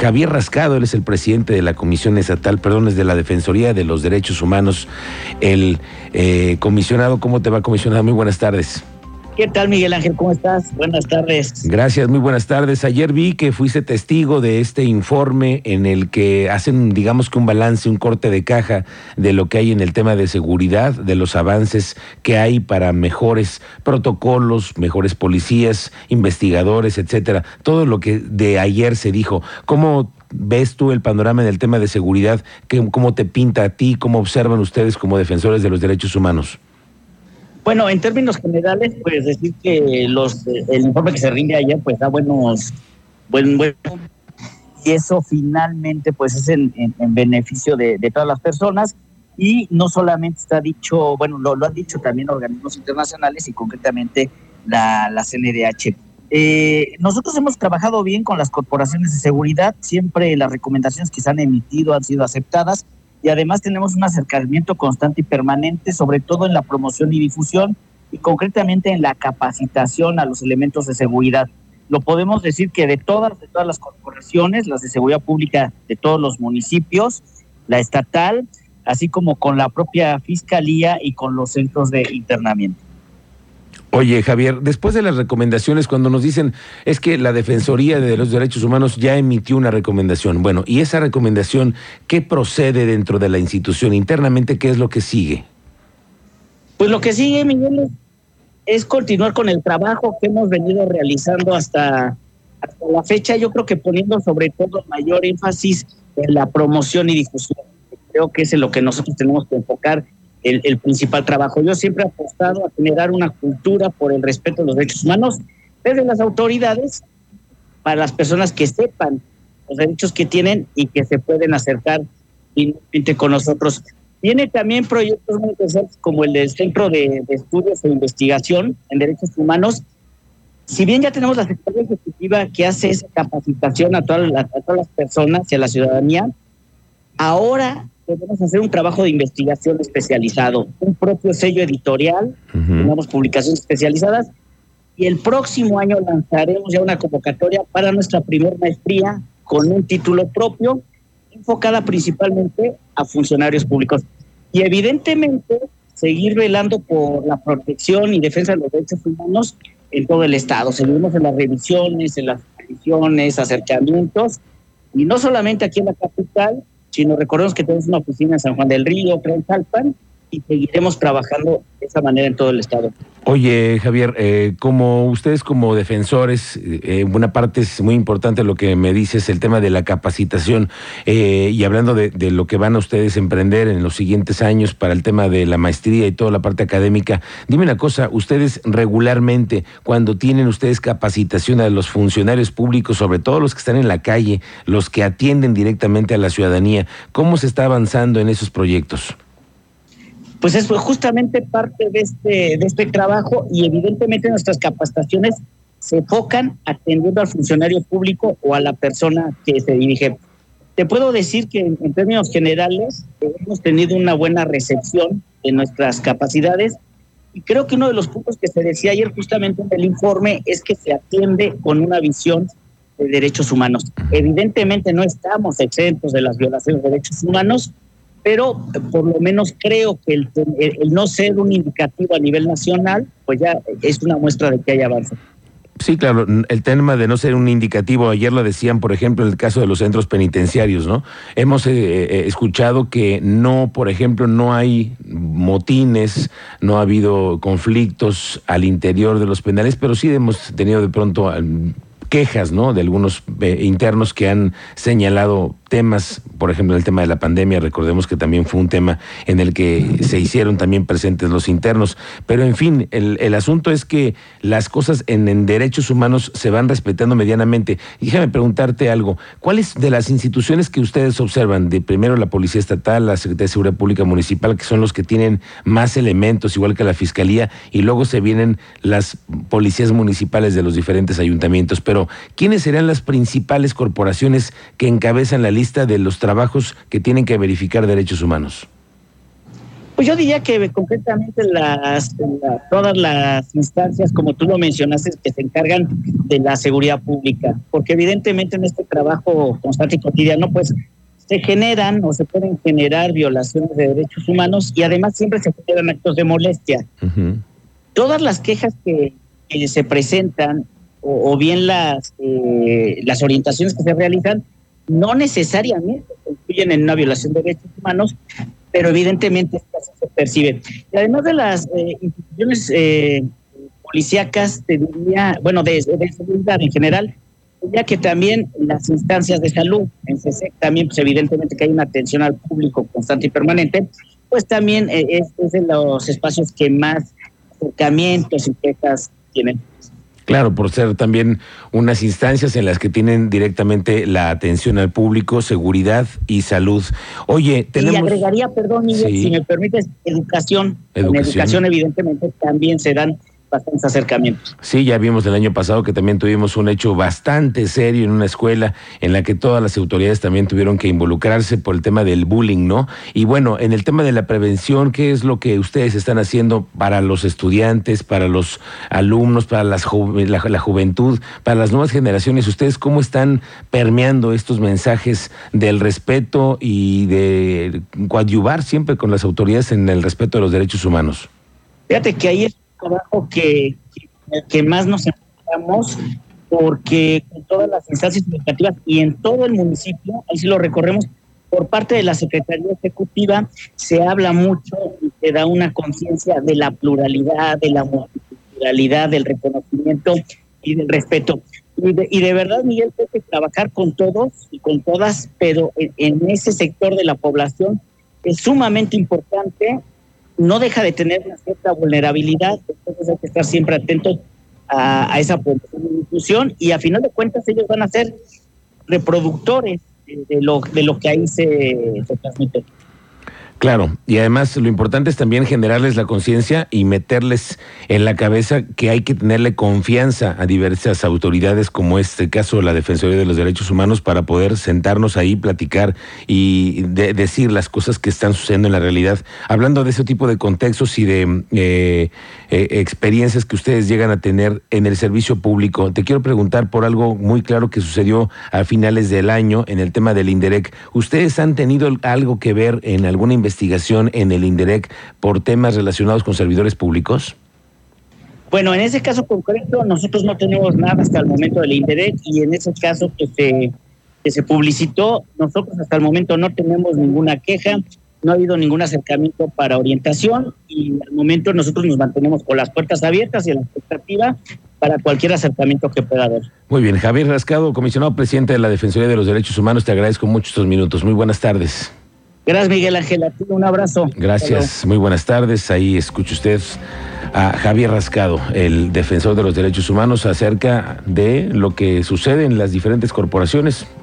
Javier Rascado, él es el presidente de la Comisión Estatal, perdón, es de la Defensoría de los Derechos Humanos. El eh, comisionado, ¿cómo te va, comisionado? Muy buenas tardes. ¿Qué tal, Miguel Ángel? ¿Cómo estás? Buenas tardes. Gracias, muy buenas tardes. Ayer vi que fuiste testigo de este informe en el que hacen, digamos que un balance, un corte de caja de lo que hay en el tema de seguridad, de los avances que hay para mejores protocolos, mejores policías, investigadores, etcétera. Todo lo que de ayer se dijo. ¿Cómo ves tú el panorama en el tema de seguridad? ¿Cómo te pinta a ti? ¿Cómo observan ustedes como defensores de los derechos humanos? Bueno, en términos generales, pues decir que los el informe que se rinde ayer, pues da buenos, buen, bueno, y eso finalmente, pues es en, beneficio de, todas las personas. Y no solamente está dicho, bueno, lo, lo han dicho también organismos internacionales y concretamente la, la CNDH. Eh, nosotros hemos trabajado bien con las corporaciones de seguridad, siempre las recomendaciones que se han emitido han sido aceptadas y además tenemos un acercamiento constante y permanente, sobre todo en la promoción y difusión y concretamente en la capacitación a los elementos de seguridad. Lo podemos decir que de todas, de todas las corporaciones, las de seguridad pública de todos los municipios, la estatal, así como con la propia fiscalía y con los centros de internamiento. Oye, Javier, después de las recomendaciones, cuando nos dicen es que la Defensoría de los Derechos Humanos ya emitió una recomendación, bueno, ¿y esa recomendación qué procede dentro de la institución internamente? ¿Qué es lo que sigue? Pues lo que sigue, Miguel, es continuar con el trabajo que hemos venido realizando hasta, hasta la fecha, yo creo que poniendo sobre todo mayor énfasis en la promoción y difusión. Creo que es en lo que nosotros tenemos que enfocar el, principal trabajo. Yo siempre he apostado a generar una cultura por el respeto a los derechos humanos desde las autoridades para las personas que sepan los derechos que tienen y que se pueden acercar con nosotros. Tiene también proyectos muy interesantes como el del Centro de, Estudios e Investigación en Derechos Humanos. Si bien ya tenemos la Secretaría Ejecutiva que hace esa capacitación a todas, a todas las personas y a la ciudadanía, ahora podemos hacer un trabajo de investigación especializado, un propio sello editorial, tenemos publicaciones especializadas y el próximo año lanzaremos ya una convocatoria para nuestra primer maestría con un título propio enfocada principalmente a funcionarios públicos. Y evidentemente seguir velando por la protección y defensa de los derechos humanos en todo el Estado. Seguimos en las revisiones, en las revisiones, acercamientos, y no solamente aquí en la capital, sino recordemos que tenemos una oficina en San Juan del Río, en Salpan, y seguiremos trabajando de esa manera en todo el estado. Oye, Javier, eh, como ustedes como defensores, eh, una parte es muy importante lo que me dices, el tema de la capacitación, eh, y hablando de, de, lo que van a ustedes emprender en los siguientes años para el tema de la maestría y toda la parte académica, dime una cosa, ustedes regularmente, cuando tienen ustedes capacitación a los funcionarios públicos, sobre todo los que están en la calle, los que atienden directamente a la ciudadanía, ¿cómo se está avanzando en esos proyectos? Pues es justamente parte de este, de este trabajo y evidentemente nuestras capacitaciones se enfocan atendiendo al funcionario público o a la persona que se dirige. Te puedo decir que en, términos generales hemos tenido una buena recepción de nuestras capacidades y creo que uno de los puntos que se decía ayer justamente en el informe es que se atiende con una visión de derechos humanos. Evidentemente no estamos exentos de las violaciones de derechos humanos, pero por lo menos creo que el, no ser un indicativo a nivel nacional, pues ya es una muestra de que hay avance. Sí, claro, el tema de no ser un indicativo, ayer lo decían, por ejemplo, en el caso de los centros penitenciarios, ¿no? Hemos eh, eh, escuchado que no, por ejemplo, no hay motines, no ha habido conflictos al interior de los penales, pero sí hemos tenido de pronto quejas, ¿no? De algunos eh, internos que han señalado temas, por ejemplo, el tema de la pandemia, recordemos que también fue un tema en el que se hicieron también presentes los internos, pero en fin, el, el asunto es que las cosas en, derechos humanos se van respetando medianamente. Déjame preguntarte algo, ¿cuáles de las instituciones que ustedes observan, de primero la Policía Estatal, la Secretaría de Seguridad Pública Municipal, que son los que tienen más elementos, igual que la Fiscalía, y luego se vienen las policías municipales de los diferentes ayuntamientos, pero ¿quiénes serían las principales corporaciones que encabezan la lista de los trabajos que tienen que verificar derechos humanos? Pues yo diría que concretamente las, todas las instancias, como tú lo mencionaste, que se encargan de la seguridad pública, porque evidentemente en este trabajo constante y cotidiano, pues se generan o se pueden generar violaciones de derechos humanos y además siempre se generan actos de molestia. Todas las quejas que, se presentan o, bien las, eh, las orientaciones que se realizan no necesariamente concluyen en una violación de derechos humanos, pero evidentemente así se percibe. Y además de las eh, instituciones eh, policíacas, te diría, bueno, de, seguridad en general, ya que también las instancias de salud, en CSEC también, pues evidentemente que hay una atención al público constante y permanente, pues también eh, es, es de los espacios que más acercamientos y quejas tienen. Claro, por ser también unas instancias en las que tienen directamente la atención al público, seguridad y salud. Oye, tenemos... Y agregaría, perdón, Miguel, si me permites, educación. educación. En educación, evidentemente, también se dan bastantes acercamientos. Sí, ya vimos el año pasado que también tuvimos un hecho bastante serio en una escuela en la que todas las autoridades también tuvieron que involucrarse por el tema del bullying, ¿no? Y bueno, en el tema de la prevención, ¿qué es lo que ustedes están haciendo para los estudiantes, para los alumnos, para las la, juventud, para las nuevas generaciones? ¿Ustedes cómo están permeando estos mensajes del respeto y de coadyuvar siempre con las autoridades en el respeto de los derechos humanos? Fíjate que ahí es trabajo que, que, más nos enfocamos porque con todas las instancias educativas y en todo el municipio, ahí sí lo recorremos, por parte de la Secretaría Ejecutiva se habla mucho y se da una conciencia de la pluralidad, de la multiculturalidad, del reconocimiento y del respeto. Y de, y de verdad, Miguel, hay que trabajar con todos y con todas, pero en, en ese sector de la población es sumamente importante no deja de tener una cierta vulnerabilidad, entonces hay que estar siempre atentos a, esa inclusión y a final de cuentas ellos van a ser reproductores de, lo, de lo que ahí se, se transmite. Claro, y además lo importante es también generarles la conciencia y meterles en la cabeza que hay que tenerle confianza a diversas autoridades, como este caso la Defensoría de los Derechos Humanos, para poder sentarnos ahí, platicar y decir las cosas que están sucediendo en la realidad. Hablando de ese tipo de contextos y de eh, eh, experiencias que ustedes llegan a tener en el servicio público, te quiero preguntar por algo muy claro que sucedió a finales del año en el tema del INDEREC. ¿Ustedes han tenido algo que ver en alguna investigación? Investigación en el INDEREC por temas relacionados con servidores públicos? Bueno, en ese caso concreto nosotros no tenemos nada hasta el momento del INDEREC y en ese caso que se, que se publicitó, nosotros hasta el momento no tenemos ninguna queja, no ha habido ningún acercamiento para orientación y al momento nosotros nos mantenemos con las puertas abiertas y a la expectativa para cualquier acercamiento que pueda haber. Muy bien, Javier Rascado, comisionado presidente de la Defensoría de los Derechos Humanos, te agradezco mucho estos minutos. Muy buenas tardes. Gracias, Miguel Ángel. un abrazo. Gracias, muy buenas tardes. Ahí escucha usted a Javier Rascado, el defensor de los derechos humanos, acerca de lo que sucede en las diferentes corporaciones.